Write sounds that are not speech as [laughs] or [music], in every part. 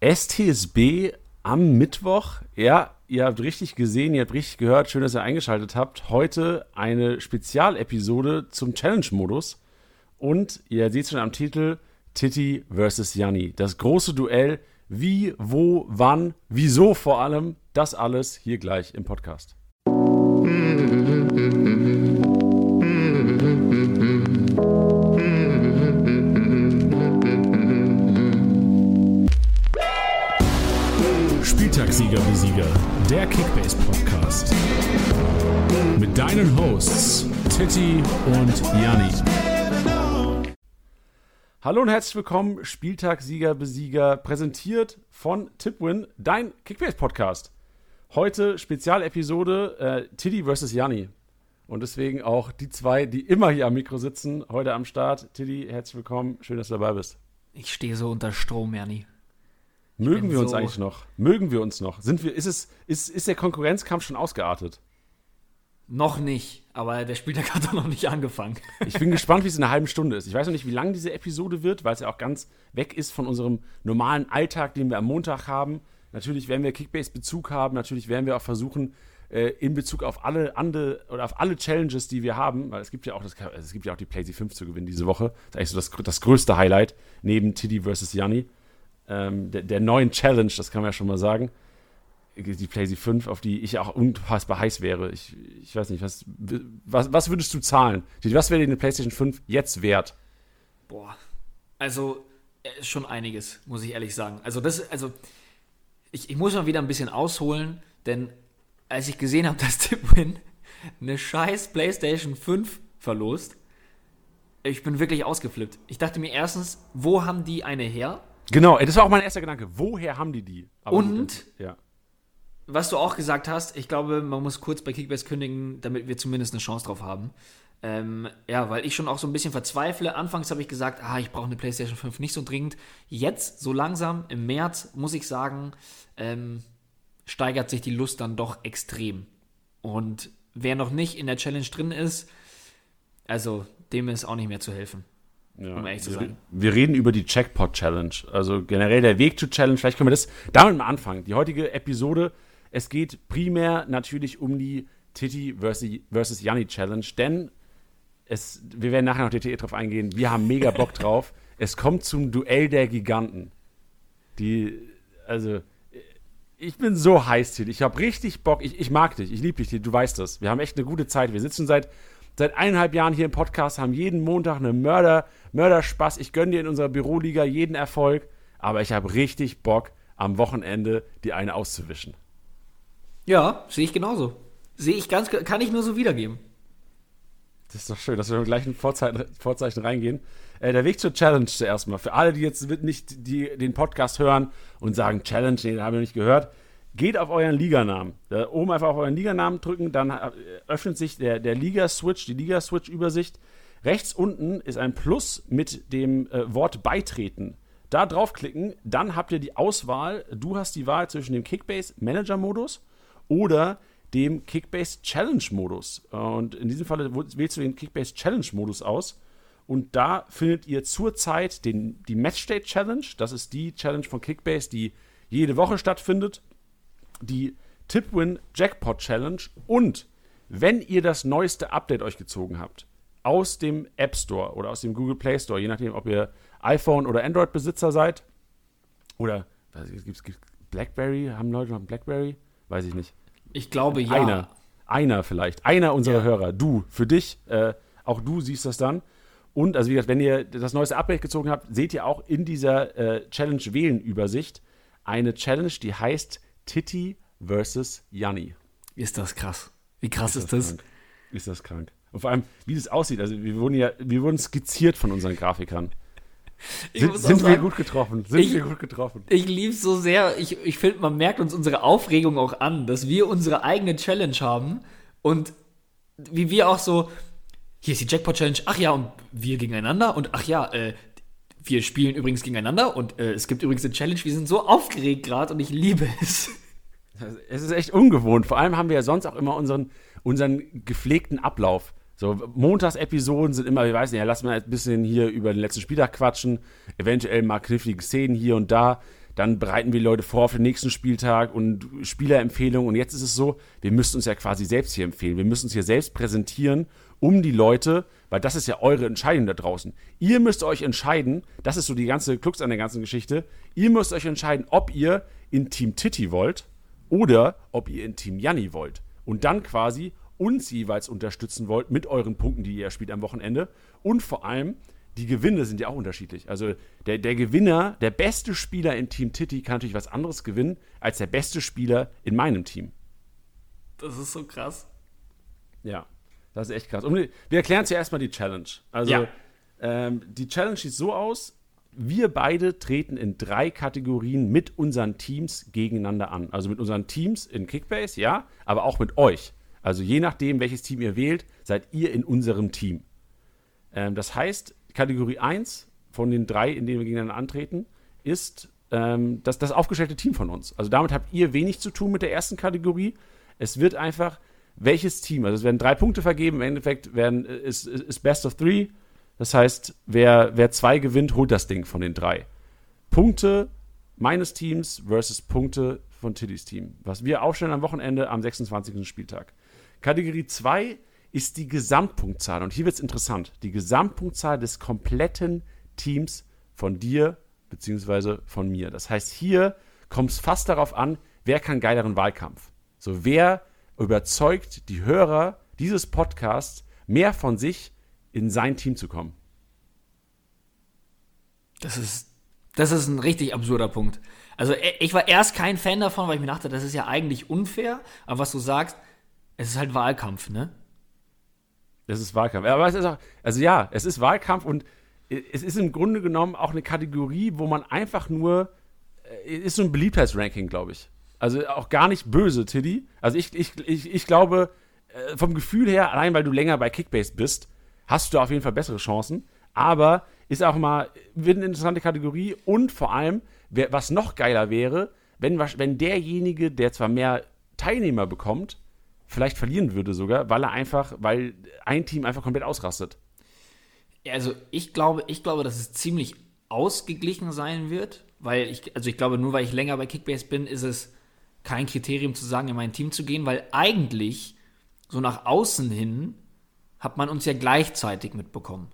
STSB am Mittwoch. Ja, ihr habt richtig gesehen, ihr habt richtig gehört. Schön, dass ihr eingeschaltet habt. Heute eine Spezialepisode zum Challenge-Modus. Und ihr seht schon am Titel Titi vs. Janni. Das große Duell. Wie, wo, wann, wieso vor allem. Das alles hier gleich im Podcast. Besieger, der Kickbase Podcast. Mit deinen Hosts Titti und Janni. Hallo und herzlich willkommen, Spieltagssieger Besieger, präsentiert von Tipwin, dein Kickbase Podcast. Heute Spezialepisode äh, Tiddy vs. Janni. Und deswegen auch die zwei, die immer hier am Mikro sitzen, heute am Start. Tiddy, herzlich willkommen. Schön, dass du dabei bist. Ich stehe so unter Strom, Janni. Mögen wir uns so- eigentlich noch? Mögen wir uns noch? Sind wir, ist, es, ist, ist der Konkurrenzkampf schon ausgeartet? Noch nicht, aber der Spieltag [laughs] hat doch noch nicht angefangen. Ich bin gespannt, wie es in einer halben Stunde ist. Ich weiß noch nicht, wie lang diese Episode wird, weil es ja auch ganz weg ist von unserem normalen Alltag, den wir am Montag haben. Natürlich werden wir Kickbase-Bezug haben, natürlich werden wir auch versuchen, äh, in Bezug auf alle andere oder auf alle Challenges, die wir haben, weil es gibt ja auch das, also es gibt ja auch die PlayStation 5 zu gewinnen diese Woche. Das ist eigentlich so das, das größte Highlight neben Tiddy vs. Janni. Ähm, der, der neuen Challenge, das kann man ja schon mal sagen. Die PlayStation 5, auf die ich auch unfassbar heiß wäre. Ich, ich weiß nicht, was, was, was würdest du zahlen? Was wäre dir eine PlayStation 5 jetzt wert? Boah. Also, äh, schon einiges, muss ich ehrlich sagen. Also, das, also, ich, ich muss mal wieder ein bisschen ausholen, denn als ich gesehen habe, [laughs] dass Tipwin eine scheiß PlayStation 5 verlost, ich bin wirklich ausgeflippt. Ich dachte mir erstens, wo haben die eine her? Genau, das war auch mein erster Gedanke. Woher haben die die? Aber Und? gut, ja. was du auch gesagt hast, ich glaube, man muss kurz bei Kickbase kündigen, damit wir zumindest eine Chance drauf haben. Ähm, ja, weil ich schon auch so ein bisschen verzweifle. Anfangs habe ich gesagt, ah, ich brauche eine PlayStation 5 nicht so dringend. Jetzt, so langsam, im März, muss ich sagen, ähm, steigert sich die Lust dann doch extrem. Und wer noch nicht in der Challenge drin ist, also dem ist auch nicht mehr zu helfen. Ja, Um ehrlich zu wir, sein. Wir reden über die Jackpot Challenge. Also generell der Weg zur Challenge. Vielleicht können wir das damit mal anfangen. Die heutige Episode, es geht primär natürlich um die Titi versus, Janni Challenge, denn es, wir werden nachher noch detailliert drauf eingehen. Wir haben mega Bock drauf. [laughs] Es kommt zum Duell der Giganten. Die, also, ich bin so heiß, Titi. Ich habe richtig Bock. Ich, ich mag dich. Ich liebe dich, Titi. Du weißt das. Wir haben echt eine gute Zeit. Wir sitzen seit, seit eineinhalb Jahren hier im Podcast, haben jeden Montag eine Mörder, Mörderspaß. Ich gönne dir in unserer Büroliga jeden Erfolg. Aber ich habe richtig Bock, am Wochenende die eine auszuwischen. Ja, sehe ich genauso. Sehe ich ganz, kann ich nur so wiedergeben. Das ist doch schön, dass wir im gleichen Vorzeichen, Vorzeichen reingehen. Äh, der Weg zur Challenge zuerst mal. Für alle, die jetzt nicht die, den Podcast hören und sagen, Challenge, nee, den haben wir nicht gehört. Geht auf euren Liganamen. Da oben einfach auf euren Liganamen drücken, dann äh, öffnet sich der, der Liga-Switch, die Liga-Switch-Übersicht. Rechts unten ist ein Plus mit dem äh, Wort Beitreten. Da draufklicken, dann habt ihr die Auswahl. Du hast die Wahl zwischen dem Kickbase Manager-Modus oder dem Kickbase Challenge Modus. Und in diesem Fall wählst du den Kickbase Challenge Modus aus. Und da findet ihr zurzeit den, die Matchday Challenge. Das ist die Challenge von Kickbase, die jede Woche stattfindet. Die Tipwin Jackpot Challenge. Und wenn ihr das neueste Update euch gezogen habt, aus dem App Store oder aus dem Google Play Store, je nachdem, ob ihr iPhone oder Android-Besitzer seid, oder gibt es Blackberry? Haben Leute noch Blackberry? Weiß ich nicht. Ich glaube, ja. Einer. Einer vielleicht. Einer unserer Hörer. Du. Für dich. Äh, auch du siehst das dann. Und, also wie gesagt, wenn ihr das neueste Update gezogen habt, seht ihr auch in dieser äh, Challenge wählen Übersicht eine Challenge, die heißt Titi versus Janni. Ist das krass. Wie krass ist das? krank? Ist das krank? Und vor allem, wie das aussieht. Also wir wurden ja, wir wurden skizziert von unseren Grafikern. Sind, sind wir sagen, gut getroffen? Sind ich- wir gut getroffen? Ich liebe so sehr. Ich, ich finde, man merkt uns unsere Aufregung auch an, dass wir unsere eigene Challenge haben und wie wir auch so, hier ist die Jackpot Challenge, ach ja, und wir gegeneinander und ach ja, äh, wir spielen übrigens gegeneinander und äh, es gibt übrigens eine Challenge. Wir sind so aufgeregt gerade und ich liebe es. Es ist echt ungewohnt. Vor allem haben wir ja sonst auch immer unseren, unseren gepflegten Ablauf. So, Montagsepisoden sind immer, wir weiß nicht, ja, lass mal ein bisschen hier über den letzten Spieltag quatschen, eventuell mal knifflige Szenen hier und da. dann bereiten wir Leute vor auf den nächsten Spieltag und Spielerempfehlungen. Und jetzt ist es so, wir müssen uns ja quasi selbst hier empfehlen. Wir müssen uns hier selbst präsentieren, um die Leute, weil das ist ja eure Entscheidung da draußen. Ihr müsst euch entscheiden, das ist so die ganze Klux an der ganzen Geschichte, ihr müsst euch entscheiden, ob ihr in Team Titty wollt oder ob ihr in Team Janni wollt. Und dann quasi uns jeweils unterstützen wollt mit euren Punkten, die ihr spielt am Wochenende. Und vor allem, die Gewinne sind ja auch unterschiedlich. Also der, der Gewinner, der beste Spieler in Team Titty kann natürlich was anderes gewinnen als der beste Spieler in meinem Team. Das ist so krass. Ja, das ist echt krass. Und wir erklären zuerst mal die Challenge. Also Ja. ähm, die Challenge sieht so aus, wir beide treten in drei Kategorien mit unseren Teams gegeneinander an. Also mit unseren Teams in Kickbase, ja, aber auch mit euch. Also je nachdem, welches Team ihr wählt, seid ihr in unserem Team. Ähm, das heißt, Kategorie 1 von den drei, in denen wir gegeneinander antreten, ist ähm, das, das aufgestellte Team von uns. Also damit habt ihr wenig zu tun mit der ersten Kategorie. Es wird einfach, welches Team, also es werden drei Punkte vergeben, im Endeffekt werden, äh, ist, ist Best of Three. Das heißt, wer, wer zwei gewinnt, holt das Ding von den drei. Punkte meines Teams versus Punkte von Tillys Team. Was wir aufstellen am Wochenende am 26. Spieltag. Kategorie 2 ist die Gesamtpunktzahl. Und hier wird es interessant. Die Gesamtpunktzahl des kompletten Teams von dir beziehungsweise von mir. Das heißt, hier kommt es fast darauf an, wer kann geileren Wahlkampf. So, wer überzeugt die Hörer dieses Podcasts, mehr von sich in sein Team zu kommen. Das ist, das ist ein richtig absurder Punkt. Also e- ich war erst kein Fan davon, weil ich mir dachte, das ist ja eigentlich unfair. Aber was du sagst, es ist halt Wahlkampf, ne? Das ist Wahlkampf. Aber es ist auch, also ja, es ist Wahlkampf und es ist im Grunde genommen auch eine Kategorie, wo man einfach nur, äh, ist so ein Beliebtheitsranking, glaube ich. Also auch gar nicht böse, Tiddy. Also ich, ich, ich, ich glaube, äh, vom Gefühl her, allein weil du länger bei Kickbase bist, hast du auf jeden Fall bessere Chancen. Aber ist auch mal wird eine interessante Kategorie und vor allem, wer, was noch geiler wäre, wenn, wenn derjenige, der zwar mehr Teilnehmer bekommt, vielleicht verlieren würde sogar, weil er einfach, weil ein Team einfach komplett ausrastet. Also ich glaube, ich glaube, dass es ziemlich ausgeglichen sein wird, weil ich, also ich glaube, nur weil ich länger bei Kickbase bin, ist es kein Kriterium zu sagen, in mein Team zu gehen, weil eigentlich so nach außen hin hat man uns ja gleichzeitig mitbekommen.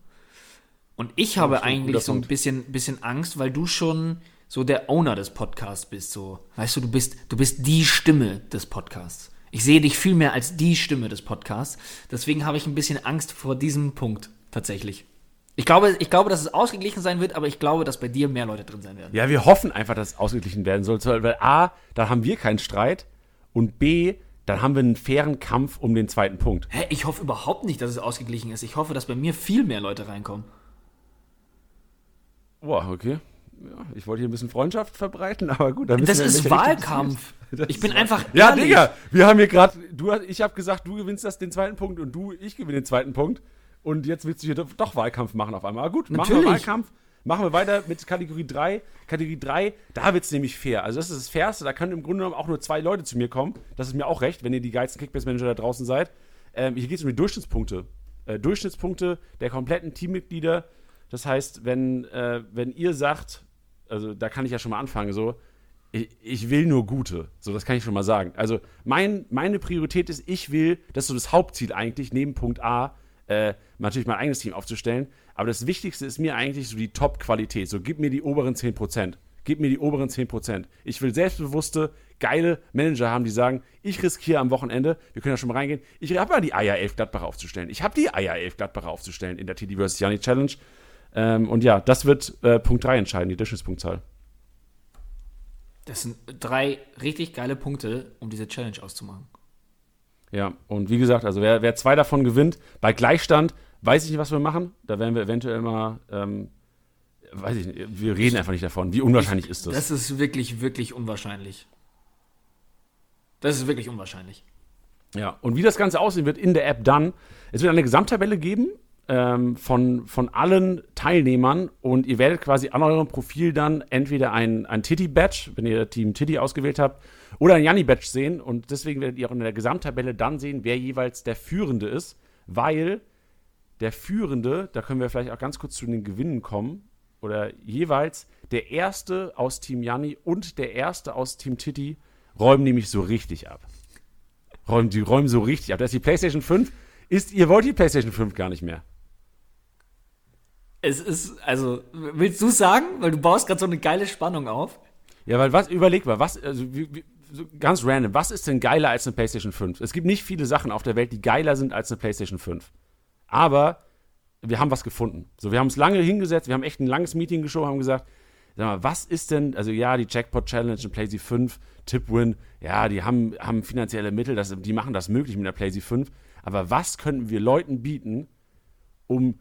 Und ich habe eigentlich so ein bisschen, bisschen Angst, weil du schon so der Owner des Podcasts bist. So, weißt du, du bist, du bist die Stimme des Podcasts. Ich sehe dich viel mehr als die Stimme des Podcasts. Deswegen habe ich ein bisschen Angst vor diesem Punkt tatsächlich. Ich glaube, ich glaube, dass es ausgeglichen sein wird, aber ich glaube, dass bei dir mehr Leute drin sein werden. Ja, wir hoffen einfach, dass es ausgeglichen werden soll, weil A, da haben wir keinen Streit und B, dann haben wir einen fairen Kampf um den zweiten Punkt. Hä, ich hoffe überhaupt nicht, dass es ausgeglichen ist. Ich hoffe, dass bei mir viel mehr Leute reinkommen. Boah, okay. Ja, ich wollte hier ein bisschen Freundschaft verbreiten, [laughs] aber gut. Dann Das ist Wahlkampf. Das Ich bin einfach Ja, ehrlich. Digga, wir haben hier gerade, ich habe gesagt, du gewinnst das den zweiten Punkt und du, ich gewinne den zweiten Punkt. Und jetzt willst du hier doch, Wahlkampf machen auf einmal. Aber gut, machen wir Natürlich. Wahlkampf. Machen wir weiter mit Kategorie 3. Kategorie 3, da wird es nämlich fair. Also das ist das Fairste, da können im Grunde genommen auch nur zwei Leute zu mir kommen. Das ist mir auch recht, wenn ihr die geilsten Kickbase-Manager da draußen seid. Ähm, hier geht es um die Durchschnittspunkte. Äh, Durchschnittspunkte der kompletten Teammitglieder. Das heißt, wenn, äh, wenn ihr sagt, also da kann ich ja schon mal anfangen, so, ich, ich will nur gute. So, das kann ich schon mal sagen. Also, mein, meine Priorität ist, ich will, das ist so das Hauptziel eigentlich, neben Punkt A, äh, natürlich mein eigenes Team aufzustellen. Aber das Wichtigste ist mir eigentlich so die Top-Qualität. So, gib mir die oberen 10%. Gib mir die oberen 10%. Ich will selbstbewusste, geile Manager haben, die sagen, ich riskiere am Wochenende, wir können ja schon mal reingehen, ich habe mal die Eier 11 Gladbacher aufzustellen. Ich habe die Eier 11 Gladbacher aufzustellen in der TD vs. Janni Challenge. Ähm, und ja, das wird äh, Punkt 3 entscheiden, die Durchschnittspunktzahl. Das sind drei richtig geile Punkte, um diese Challenge auszumachen. Ja, und wie gesagt, also wer, wer zwei davon gewinnt, bei Gleichstand, weiß ich nicht, was wir machen. Da werden wir eventuell mal, ähm, weiß ich nicht, wir reden einfach nicht davon. Wie unwahrscheinlich ist das? Das ist wirklich, wirklich unwahrscheinlich. Das ist wirklich unwahrscheinlich. Ja, und wie das Ganze aussehen wird in der App dann, es wird eine Gesamttabelle geben ähm, von, von allen Teilnehmern und ihr werdet quasi an eurem Profil dann entweder ein, ein Titty-Badge, wenn ihr Team Titty ausgewählt habt, oder ein Janni-Badge sehen und deswegen werdet ihr auch in der Gesamttabelle dann sehen, wer jeweils der Führende ist, weil der Führende, da können wir vielleicht auch ganz kurz zu den Gewinnen kommen, oder jeweils der erste aus Team Janni und der erste aus Team Titi räumen nämlich so richtig ab. Räumen, die räumen so richtig ab. Das ist die PlayStation 5. Ist, ihr wollt die PlayStation 5 gar nicht mehr. Es ist, also, willst du sagen? Weil du baust gerade so eine geile Spannung auf. Ja, weil was, überleg mal, was, also, wie, wie, so ganz random, was ist denn geiler als eine PlayStation 5? Es gibt nicht viele Sachen auf der Welt, die geiler sind als eine PlayStation 5. Aber wir haben was gefunden. So, wir haben uns lange hingesetzt, wir haben echt ein langes Meeting geschoben, haben gesagt, sag mal, was ist denn, also ja, die Jackpot Challenge und PlayStation 5, Tipwin, ja, die haben, haben finanzielle Mittel, das, die machen das möglich mit der PlayStation 5. Aber was könnten wir Leuten bieten, um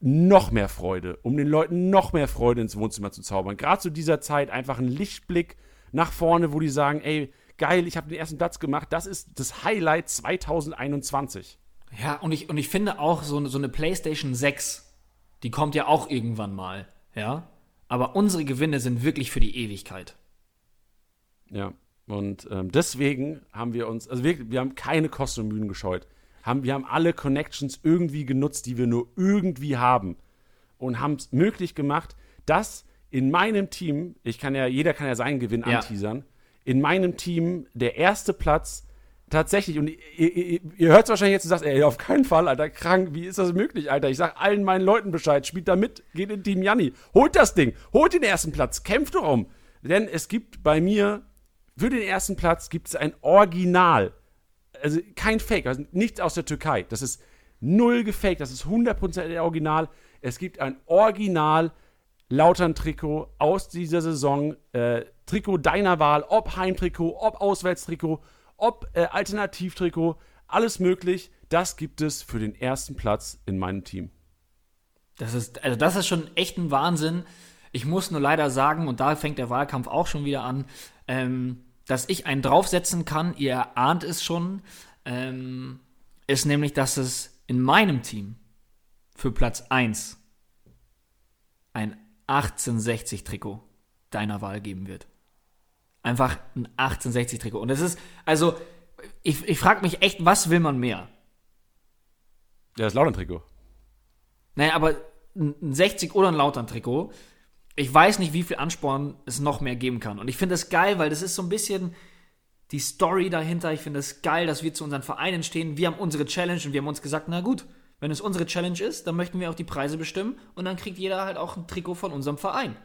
noch mehr Freude, um den Leuten noch mehr Freude ins Wohnzimmer zu zaubern? Gerade zu dieser Zeit einfach ein Lichtblick nach vorne, wo die sagen, ey, geil, ich habe den ersten Platz gemacht, das ist das Highlight 2021. Ja, und ich, und ich finde auch so, so eine PlayStation 6, die kommt ja auch irgendwann mal, ja. Aber unsere Gewinne sind wirklich für die Ewigkeit. Ja, und ähm, deswegen haben wir uns, also wir, wir haben keine Kosten und Mühen gescheut. Haben, wir haben alle Connections irgendwie genutzt, die wir nur irgendwie haben. Und haben es möglich gemacht, dass in meinem Team, ich kann ja, jeder kann ja seinen Gewinn Ja. anteasern, in meinem Team der erste Platz tatsächlich, und ihr, ihr, ihr hört es wahrscheinlich jetzt und sagt, ey, auf keinen Fall, Alter, krank, wie ist das möglich, Alter? Ich sag allen meinen Leuten Bescheid, spielt da mit, geht in Team Janni, holt das Ding, holt den ersten Platz, kämpft darum. Denn es gibt bei mir, für den ersten Platz gibt es ein Original, also kein Fake, also nichts aus der Türkei. Das ist null gefaked, das ist 100% Original. Es gibt ein Original Lautern-Trikot aus dieser Saison. Äh, Trikot deiner Wahl, ob Heimtrikot, ob Auswärtstrikot, ob äh, Alternativtrikot, alles möglich. Das gibt es für den ersten Platz in meinem Team. Das ist, also das ist schon echt ein Wahnsinn. Ich muss nur leider sagen, und da fängt der Wahlkampf auch schon wieder an, ähm, dass ich einen draufsetzen kann, ihr ahnt es schon, ähm, ist nämlich, dass es in meinem Team für Platz 1 ein 1860-Trikot deiner Wahl geben wird. Einfach ein 1860-Trikot. Und es ist, also, ich, ich frage mich echt, was will man mehr? Ja, das Lautern-Trikot. Naja, aber ein ein 60 oder ein Lautern-Trikot, ich weiß nicht, wie viel Ansporn es noch mehr geben kann. Und ich finde das geil, weil das ist so ein bisschen die Story dahinter. Ich finde es geil, dass wir zu unseren Vereinen stehen. Wir haben unsere Challenge und wir haben uns gesagt, na gut, wenn es unsere Challenge ist, dann möchten wir auch die Preise bestimmen und dann kriegt jeder halt auch ein Trikot von unserem Verein.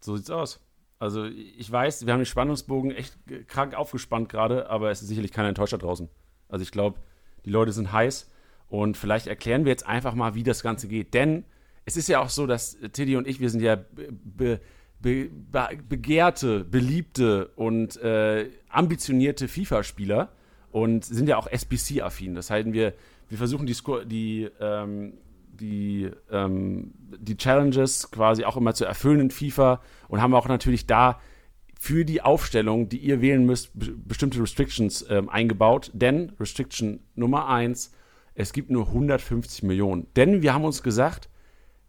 So sieht's aus. Also ich weiß, wir haben den Spannungsbogen echt krank aufgespannt gerade, aber es ist sicherlich keiner enttäuscht da draußen. Also ich glaube, die Leute sind heiß und vielleicht erklären wir jetzt einfach mal, wie das Ganze geht. Denn es ist ja auch so, dass Tiddy und ich, wir sind ja be be be begehrte, beliebte und äh, ambitionierte FIFA-Spieler und sind ja auch SBC-affin. Das heißt, wir, wir versuchen die, die, ähm, die, ähm, die Challenges quasi auch immer zu erfüllen in FIFA und haben auch natürlich da für die Aufstellung, die ihr wählen müsst, be- bestimmte Restrictions ähm, eingebaut. Denn Restriction Nummer eins, es gibt nur 150 Millionen. Denn wir haben uns gesagt,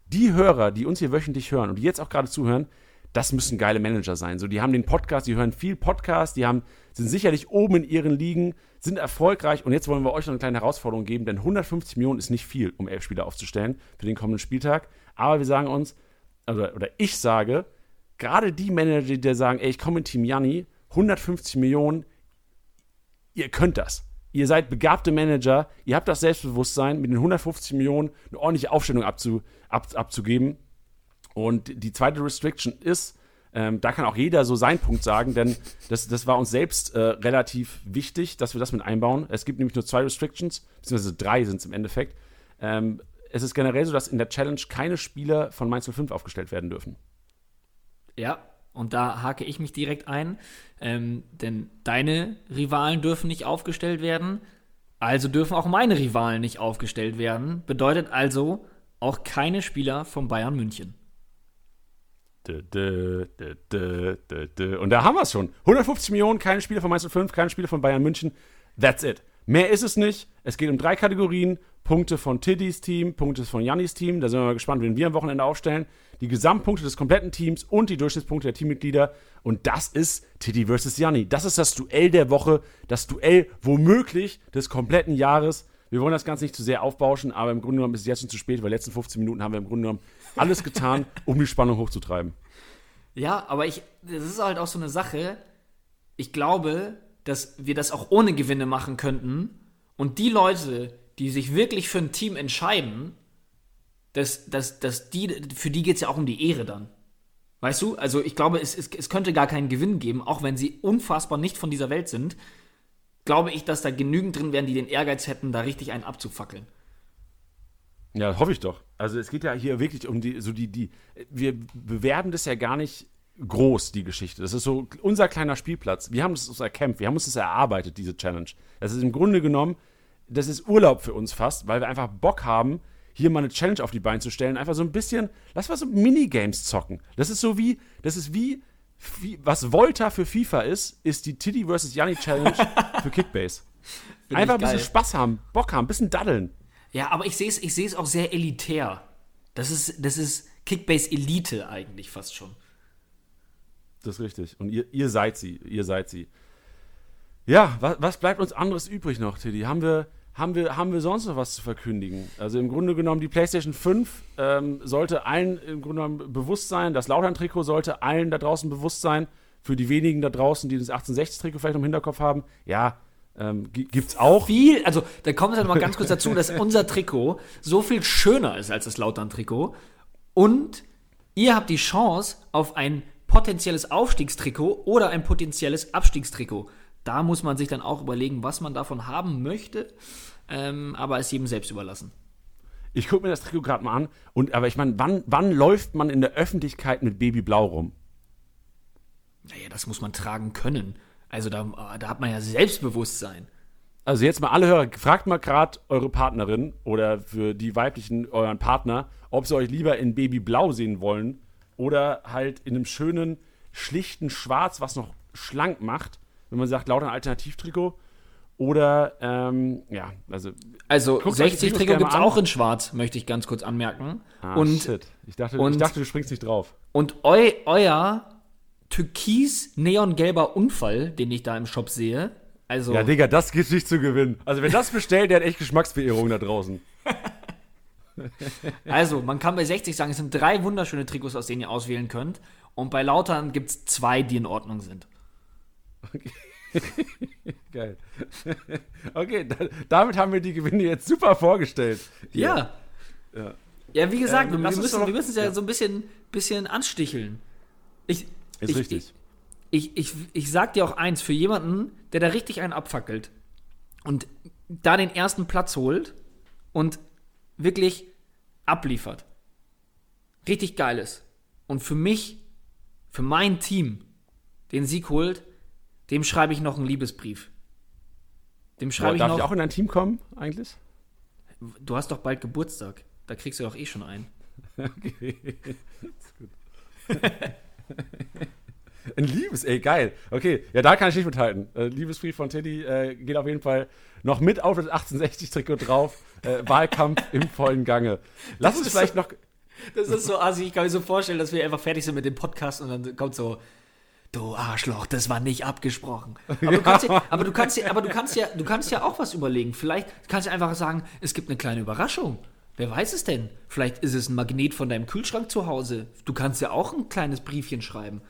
die Hörer, die uns hier wöchentlich hören und die jetzt auch gerade zuhören, das müssen geile Manager sein. So, die haben den Podcast, die hören viel Podcast, die haben, sind sicherlich oben in ihren Ligen, sind erfolgreich und jetzt wollen wir euch noch eine kleine Herausforderung geben, denn 150 Millionen ist nicht viel, um elf Spieler aufzustellen für den kommenden Spieltag. Aber wir sagen uns, oder, oder ich sage, gerade die Manager, die sagen, ey, ich komme in Team Janni, 150 Millionen, ihr könnt das. Ihr seid begabte Manager, ihr habt das Selbstbewusstsein, mit den 150 Millionen eine ordentliche Aufstellung abzu, ab, abzugeben. Und die zweite Restriction ist, ähm, da kann auch jeder so seinen Punkt sagen, denn das, das war uns selbst äh, relativ wichtig, dass wir das mit einbauen. Es gibt nämlich nur zwei Restrictions, beziehungsweise drei sind es im Endeffekt. Ähm, es ist generell so, dass in der Challenge keine Spieler von Mainz 05 aufgestellt werden dürfen. Ja, und da hake ich mich direkt ein, ähm, denn deine Rivalen dürfen nicht aufgestellt werden, also dürfen auch meine Rivalen nicht aufgestellt werden. Bedeutet also auch keine Spieler von Bayern München. Und da haben wir es schon. 150 Millionen, keine Spieler von Mainz 05, keine Spieler von Bayern München. That's it. Mehr ist es nicht. Es geht um drei Kategorien. Punkte von Tiddys Team, Punkte von Jannis Team. Da sind wir mal gespannt, wen wir am Wochenende aufstellen. Die Gesamtpunkte des kompletten Teams und die Durchschnittspunkte der Teammitglieder. Und das ist Tiddy versus Janni. Das ist das Duell der Woche. Das Duell womöglich des kompletten Jahres. Wir wollen das Ganze nicht zu sehr aufbauschen, aber im Grunde genommen ist es jetzt schon zu spät, weil letzten 15 Minuten haben wir im Grunde genommen alles getan, um die Spannung hochzutreiben. Ja, aber ich, das ist halt auch so eine Sache. Ich glaube, dass wir das auch ohne Gewinne machen könnten. Und die Leute, die sich wirklich für ein Team entscheiden, dass, dass, dass die, für die geht es ja auch um die Ehre dann. Weißt du? Also ich glaube, es, es, es könnte gar keinen Gewinn geben, auch wenn sie unfassbar nicht von dieser Welt sind. Glaube ich, dass da genügend drin wären, die den Ehrgeiz hätten, da richtig einen abzufackeln. Ja, hoffe ich doch. Also es geht ja hier wirklich um die, so die, die, wir bewerben das ja gar nicht groß, die Geschichte. Das ist so unser kleiner Spielplatz. Wir haben es uns erkämpft, wir haben uns das erarbeitet, diese Challenge. Das ist im Grunde genommen, das ist Urlaub für uns fast, weil wir einfach Bock haben, hier mal eine Challenge auf die Beine zu stellen. Einfach so ein bisschen, lass mal so Minigames zocken. Das ist so wie, das ist wie, wie was Volta für FIFA ist, ist die Titty vs. Yanni Challenge [laughs] für Kickbase. Einfach ein bisschen. Spaß haben, Bock haben, ein bisschen daddeln. Ja, aber ich sehe es ich seh's auch sehr elitär. Das ist, das ist Kickbase-Elite eigentlich fast schon. Das ist richtig. Und ihr, ihr seid sie. Ihr seid sie. Ja, was, was bleibt uns anderes übrig noch, Tiddy? Haben wir, haben, wir, haben wir sonst noch was zu verkündigen? Also im Grunde genommen, die PlayStation 5 ähm, sollte allen im Grunde genommen bewusst sein. Das Lautern-Trikot sollte allen da draußen bewusst sein. Für die wenigen da draußen, die das 1860-Trikot vielleicht im Hinterkopf haben. Ja, ähm, gi- gibt's auch. Viel, also da kommt es halt mal ganz kurz dazu, dass unser Trikot so viel schöner ist als das Lautern-Trikot. Und ihr habt die Chance auf ein potenzielles Aufstiegstrikot oder ein potenzielles Abstiegstrikot. Da muss man sich dann auch überlegen, was man davon haben möchte. Ähm, aber es jedem selbst überlassen. Ich gucke mir das Trikot gerade mal an. Und, aber ich meine, wann, wann läuft man in der Öffentlichkeit mit Babyblau rum? Naja, das muss man tragen können. Also da, da hat man ja Selbstbewusstsein. Also jetzt mal alle Hörer, fragt mal gerade eure Partnerin oder für die weiblichen euren Partner, ob sie euch lieber in Babyblau sehen wollen oder halt in einem schönen, schlichten Schwarz, was noch schlank macht, wenn man sagt, lauter ein Alternativtrikot. Oder, ähm, ja, also. Also Guckt euch die 60 Trikots Trikot gerne gibt es auch in Schwarz, möchte ich ganz kurz anmerken. Ah, und shit. Ich dachte, und- ich dachte, du springst nicht drauf. Und eu, euer türkis-neongelber Unfall, den ich da im Shop sehe, also Ja, Digga, das geht nicht zu gewinnen. Also, wer das bestellt, der hat echt Geschmacksverehrung da draußen. [laughs] Also, man kann bei 60 sagen, es sind drei wunderschöne Trikots, aus denen ihr auswählen könnt. Und bei Lautern gibt es zwei, die in Ordnung sind. [laughs] Geil. okay, da, damit haben wir die Gewinne jetzt super vorgestellt. Ja. Ja. Ja, wie gesagt, Ähm, wir, müssen, wir müssen es ja, ja. so ein bisschen, bisschen ansticheln. Ich, Ist ich, richtig. Ich, ich, ich sag dir auch eins, für jemanden, der da richtig einen abfackelt und da den ersten Platz holt und wirklich abliefert. Richtig geiles. Und für mich, für mein Team, den Sieg holt, dem schreibe ich noch einen Liebesbrief. Dem schreibe ich Darf noch. ich auch in dein Team kommen, eigentlich? du hast doch bald Geburtstag. Da kriegst du doch eh schon einen. Okay. ist gut. Ein Liebes, ey, geil. Okay, ja, da kann ich nicht mithalten. Äh, Liebesbrief von Teddy äh, geht auf jeden Fall noch mit auf das 1860-Trikot drauf. Äh, Wahlkampf im vollen Gange. Lass uns vielleicht so- noch. Das ist so assi. Ich kann mir so vorstellen, dass wir einfach fertig sind mit dem Podcast und dann kommt so, du Arschloch, das war nicht abgesprochen. [laughs] Aber, du, kannst ja, aber, du, kannst ja, aber du kannst ja, du kannst ja auch was überlegen. Vielleicht kannst du einfach sagen, es gibt eine kleine Überraschung. Wer weiß es denn? Vielleicht ist es ein Magnet von deinem Kühlschrank zu Hause. Du kannst ja auch ein kleines Briefchen schreiben.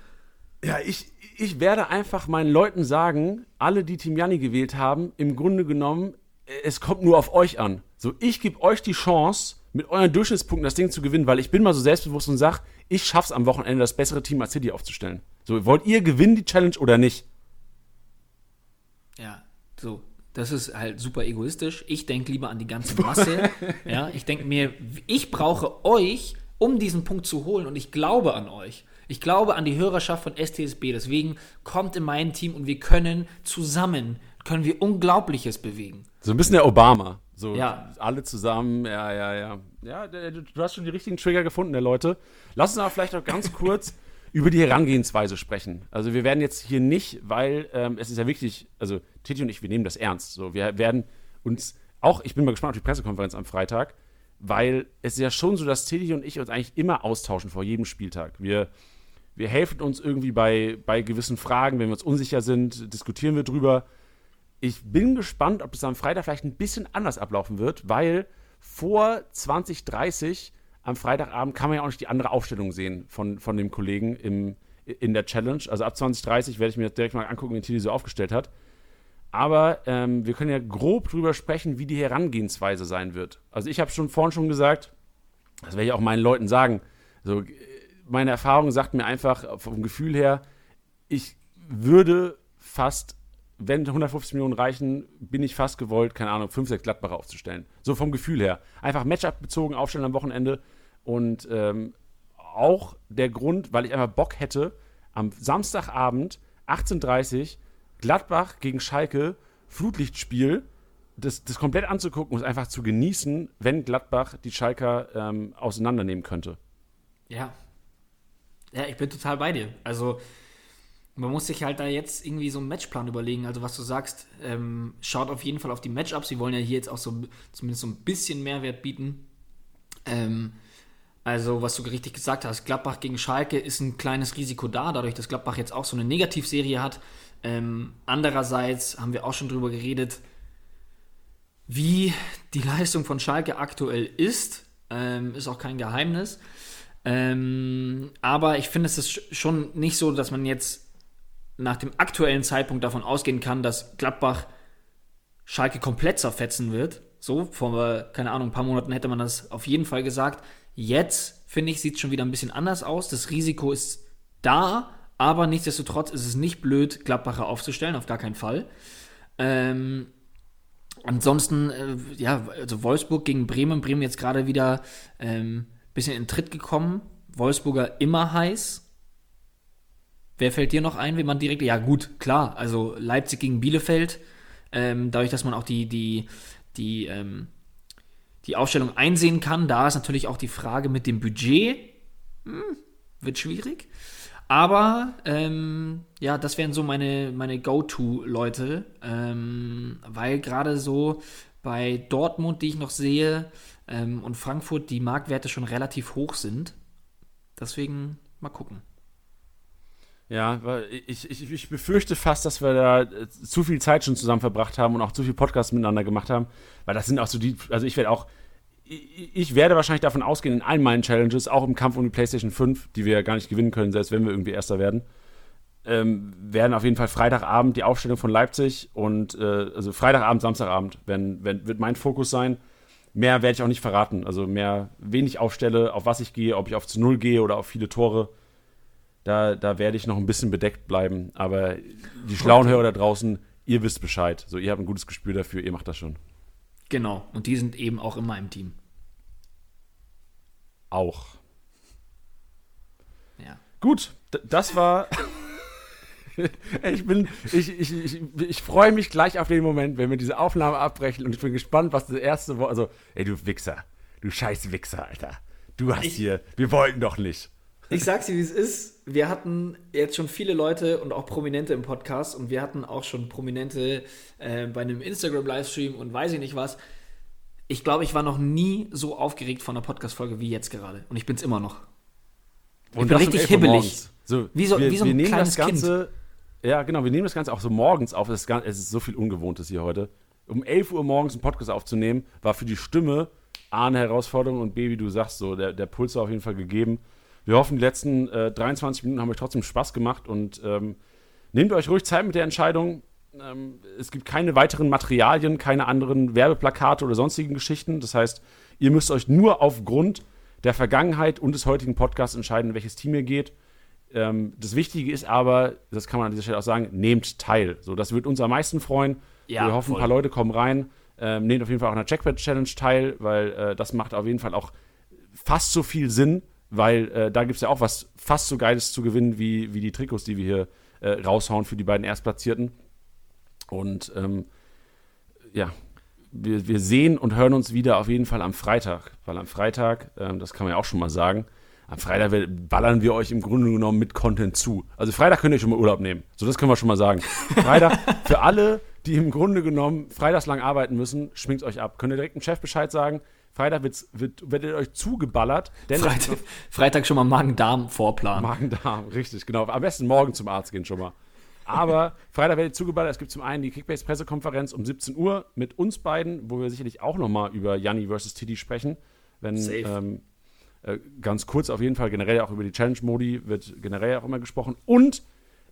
Ja, ich, ich werde einfach meinen Leuten sagen, alle, die Team Janni gewählt haben, im Grunde genommen, es kommt nur auf euch an. So, ich gebe euch die Chance, mit euren Durchschnittspunkten das Ding zu gewinnen, weil ich bin mal so selbstbewusst und sage, ich schaff's am Wochenende, das bessere Team als City aufzustellen. So, wollt ihr gewinnen die Challenge oder nicht? Ja, so. Das ist halt super egoistisch. Ich denke lieber an die ganze Masse. [laughs] ja, ich denke mir, ich brauche euch, um diesen Punkt zu holen und ich glaube an euch. Ich glaube an die Hörerschaft von STSB. Deswegen kommt in mein Team und wir können zusammen, können wir Unglaubliches bewegen. So ein bisschen der Obama. So Ja. alle zusammen, ja, ja, ja. Ja, du hast schon die richtigen Trigger gefunden, der Leute. Lass uns aber vielleicht noch ganz [laughs] kurz über die Herangehensweise sprechen. Also wir werden jetzt hier nicht, weil ähm, es ist ja wichtig, also Titi und ich, wir nehmen das ernst. So, wir werden uns auch, ich bin mal gespannt auf die Pressekonferenz am Freitag, weil es ist ja schon so, dass Titi und ich uns eigentlich immer austauschen vor jedem Spieltag. Wir, wir helfen uns irgendwie bei, bei gewissen Fragen, wenn wir uns unsicher sind, diskutieren wir drüber. ich bin gespannt, ob es am Freitag vielleicht ein bisschen anders ablaufen wird, weil vor 2030 am Freitagabend kann man ja auch nicht die andere Aufstellung sehen von, von dem Kollegen im, in der Challenge. Also ab 2030 werde ich mir direkt mal angucken, wie Tilly so aufgestellt hat. Aber ähm, wir können ja grob drüber sprechen, wie die Herangehensweise sein wird. Also ich habe schon vorhin schon gesagt, das werde ich auch meinen Leuten sagen. So, meine Erfahrung sagt mir einfach vom Gefühl her, ich würde fast, wenn 150 Millionen reichen, bin ich fast gewollt, keine Ahnung, 5, 6 Gladbacher aufzustellen. So vom Gefühl her. Einfach Matchup bezogen aufstellen am Wochenende. Und ähm, auch der Grund, weil ich einfach Bock hätte, am Samstagabend 18.30 Uhr Gladbach gegen Schalke, Flutlichtspiel, das, das komplett anzugucken und einfach zu genießen, wenn Gladbach die Schalker ähm, auseinandernehmen könnte. Ja. Ja, ich bin total bei dir. Also, man muss sich halt da jetzt irgendwie so einen Matchplan überlegen. Also, was du sagst, ähm, schaut auf jeden Fall auf die Matchups. Sie wollen ja hier jetzt auch so zumindest so ein bisschen Mehrwert bieten. Ähm, also, was du richtig gesagt hast, Gladbach gegen Schalke ist ein kleines Risiko da, dadurch, dass Gladbach jetzt auch so eine Negativserie hat. Ähm, andererseits haben wir auch schon drüber geredet, wie die [laughs] Leistung von Schalke aktuell ist. Ähm, ist auch kein Geheimnis. Ähm, aber ich finde, es ist schon nicht so, dass man jetzt nach dem aktuellen Zeitpunkt davon ausgehen kann, dass Gladbach Schalke komplett zerfetzen wird. So, vor, keine Ahnung, ein paar Monaten hätte man das auf jeden Fall gesagt. Jetzt, finde ich, sieht es schon wieder ein bisschen anders aus. Das Risiko ist da, aber nichtsdestotrotz ist es nicht blöd, Gladbacher aufzustellen, auf gar keinen Fall. Ähm, ansonsten, äh, ja, also Wolfsburg gegen Bremen. Bremen jetzt gerade wieder ähm, bisschen in Tritt gekommen. Wolfsburger immer heiß. Wer fällt dir noch ein, wie man direkt. Ja, gut, klar. Also Leipzig gegen Bielefeld. Ähm, dadurch, dass man auch die, die, die, ähm, die Aufstellung einsehen kann, da ist natürlich auch die Frage mit dem Budget. Hm, wird schwierig. Aber ähm, ja, das wären so meine, meine Go-To-Leute, ähm, weil gerade so bei Dortmund, die ich noch sehe, ähm, und Frankfurt die Marktwerte schon relativ hoch sind. Deswegen mal gucken. Ja, ich, ich, ich befürchte fast, dass wir da äh, zu viel Zeit schon zusammen verbracht haben und auch zu viel Podcasts miteinander gemacht haben, weil das sind auch so die, also ich werde auch ich werde wahrscheinlich davon ausgehen, in allen meinen Challenges, auch im Kampf um die PlayStation 5, die wir ja gar nicht gewinnen können, selbst wenn wir irgendwie Erster werden, ähm, werden auf jeden Fall Freitagabend die Aufstellung von Leipzig und äh, also Freitagabend, Samstagabend wenn, wenn, wird mein Fokus sein. Mehr werde ich auch nicht verraten. Also mehr, wenig aufstelle, auf was ich gehe, ob ich auf zu Null gehe oder auf viele Tore. Da, da werde ich noch ein bisschen bedeckt bleiben. Aber die schlauen Hörer da draußen, ihr wisst Bescheid. So, ihr habt ein gutes Gespür dafür, ihr macht das schon. Genau, und die sind eben auch in meinem Team. Auch. Ja. Gut, das war. [laughs] ich bin, ich, ich, ich, ich freue mich gleich auf den Moment, wenn wir diese Aufnahme abbrechen und ich bin gespannt, was das erste Wort, also, ey, du Wichser, du scheiß Wichser, Alter. Du hast ich, hier, wir wollten doch nicht. Ich sag's dir, wie es ist. Wir hatten jetzt schon viele Leute und auch Prominente im Podcast und wir hatten auch schon Prominente äh, bei einem Instagram-Livestream und weiß ich nicht was. Ich glaube, ich war noch nie so aufgeregt von einer Podcast-Folge wie jetzt gerade. Und ich bin's immer noch. Und ich bin richtig hibbelig. So, wie so, wir, wie so ein wir nehmen kleines das Ganze, Kind. Ja, genau, wir nehmen das Ganze auch so morgens auf. Es ist, es ist so viel Ungewohntes hier heute. Um 11 Uhr morgens einen Podcast aufzunehmen, war für die Stimme A eine Herausforderung und B, wie du sagst, so, der, der Puls war auf jeden Fall gegeben. Wir hoffen, die letzten äh, 23 Minuten haben euch trotzdem Spaß gemacht und ähm, nehmt euch ruhig Zeit mit der Entscheidung. Ähm, es gibt keine weiteren Materialien, keine anderen Werbeplakate oder sonstigen Geschichten. Das heißt, ihr müsst euch nur aufgrund der Vergangenheit und des heutigen Podcasts entscheiden, welches Team ihr geht. Ähm, das Wichtige ist aber, das kann man an dieser Stelle auch sagen, nehmt teil. So, das wird uns am meisten freuen. Ja, Wir hoffen, voll. ein paar Leute kommen rein. Ähm, nehmt auf jeden Fall auch an der Checkpad Challenge teil, weil äh, das macht auf jeden Fall auch fast so viel Sinn, weil äh, da gibt es ja auch was fast so Geiles zu gewinnen wie, wie die Trikots, die wir hier äh, raushauen für die beiden Erstplatzierten. Und ähm, ja, wir, wir sehen und hören uns wieder auf jeden Fall am Freitag, weil am Freitag, ähm, das kann man ja auch schon mal sagen, am Freitag ballern wir euch im Grunde genommen mit Content zu. Also Freitag könnt ihr schon mal Urlaub nehmen. So, das können wir schon mal sagen. Freitag, [laughs] für alle, die im Grunde genommen freitagslang arbeiten müssen, schminkt euch ab. Könnt ihr direkt dem Chef Bescheid sagen, Freitag wird, wird, werdet euch zugeballert. Freitag, Freitag, schon mal Magen-Darm vorplanen. Magen-Darm, richtig, genau. Am besten morgen zum Arzt gehen schon mal. Aber [laughs] Freitag werde ich zugeballert. Es gibt zum einen die Kickbase-Pressekonferenz um 17 Uhr mit uns beiden, wo wir sicherlich auch nochmal über Janni versus Titi sprechen. Wenn, ähm, äh, ganz kurz auf jeden Fall, generell auch über die Challenge-Modi wird generell auch immer gesprochen. Und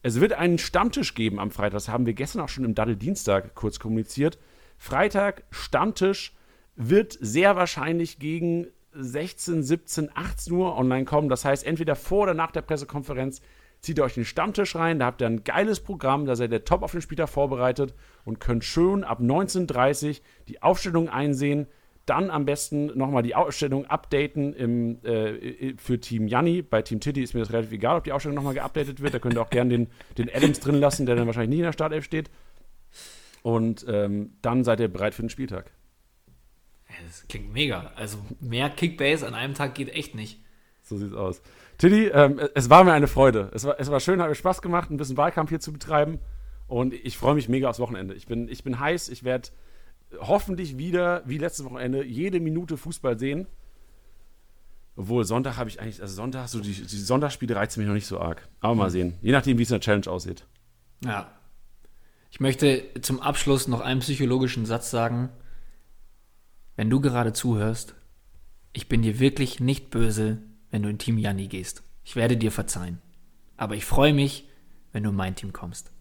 es wird einen Stammtisch geben am Freitag. Das haben wir gestern auch schon im Daddel Dienstag kurz kommuniziert. Freitag Stammtisch wird sehr wahrscheinlich gegen 16, 17, 18 Uhr online kommen. Das heißt, entweder vor oder nach der Pressekonferenz zieht ihr euch den Stammtisch rein. Da habt ihr ein geiles Programm. Da seid ihr top auf den Spieltag vorbereitet und könnt schön ab 19.30 Uhr die Aufstellung einsehen. Dann am besten nochmal die Ausstellung updaten im, äh, für Team Janni. Bei Team Titty ist mir das relativ egal, ob die Ausstellung nochmal geupdatet wird. Da könnt ihr auch gerne den, den Adams drin lassen, der dann wahrscheinlich nicht in der Startelf steht. Und ähm, dann seid ihr bereit für den Spieltag. Das klingt mega. Also mehr Kickbase an einem Tag geht echt nicht. So sieht's aus. Tiddy, ähm, es war mir eine Freude. Es war, es war schön, hat mir Spaß gemacht, ein bisschen Wahlkampf hier zu betreiben. Und ich freue mich mega aufs Wochenende. Ich bin, ich bin heiß. Ich werde hoffentlich wieder, wie letztes Wochenende, jede Minute Fußball sehen. Obwohl, Sonntag habe ich eigentlich, also Sonntag, so die, die Sonntagsspiele reizen mich noch nicht so arg. Aber mal sehen. Je nachdem, wie es in der Challenge aussieht. Ja. Ich möchte zum Abschluss noch einen psychologischen Satz sagen. Wenn du gerade zuhörst, ich bin dir wirklich nicht böse, wenn du in Team Janni gehst. Ich werde dir verzeihen. Aber ich freue mich, wenn du in mein Team kommst.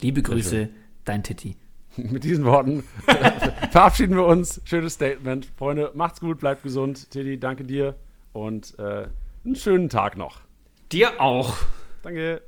Liebe Grüße, dein Titti. [laughs] Mit diesen Worten [laughs] verabschieden wir uns. Schönes Statement. Freunde, macht's gut, bleibt gesund. Titti, danke dir und äh, einen schönen Tag noch. Dir auch. Danke.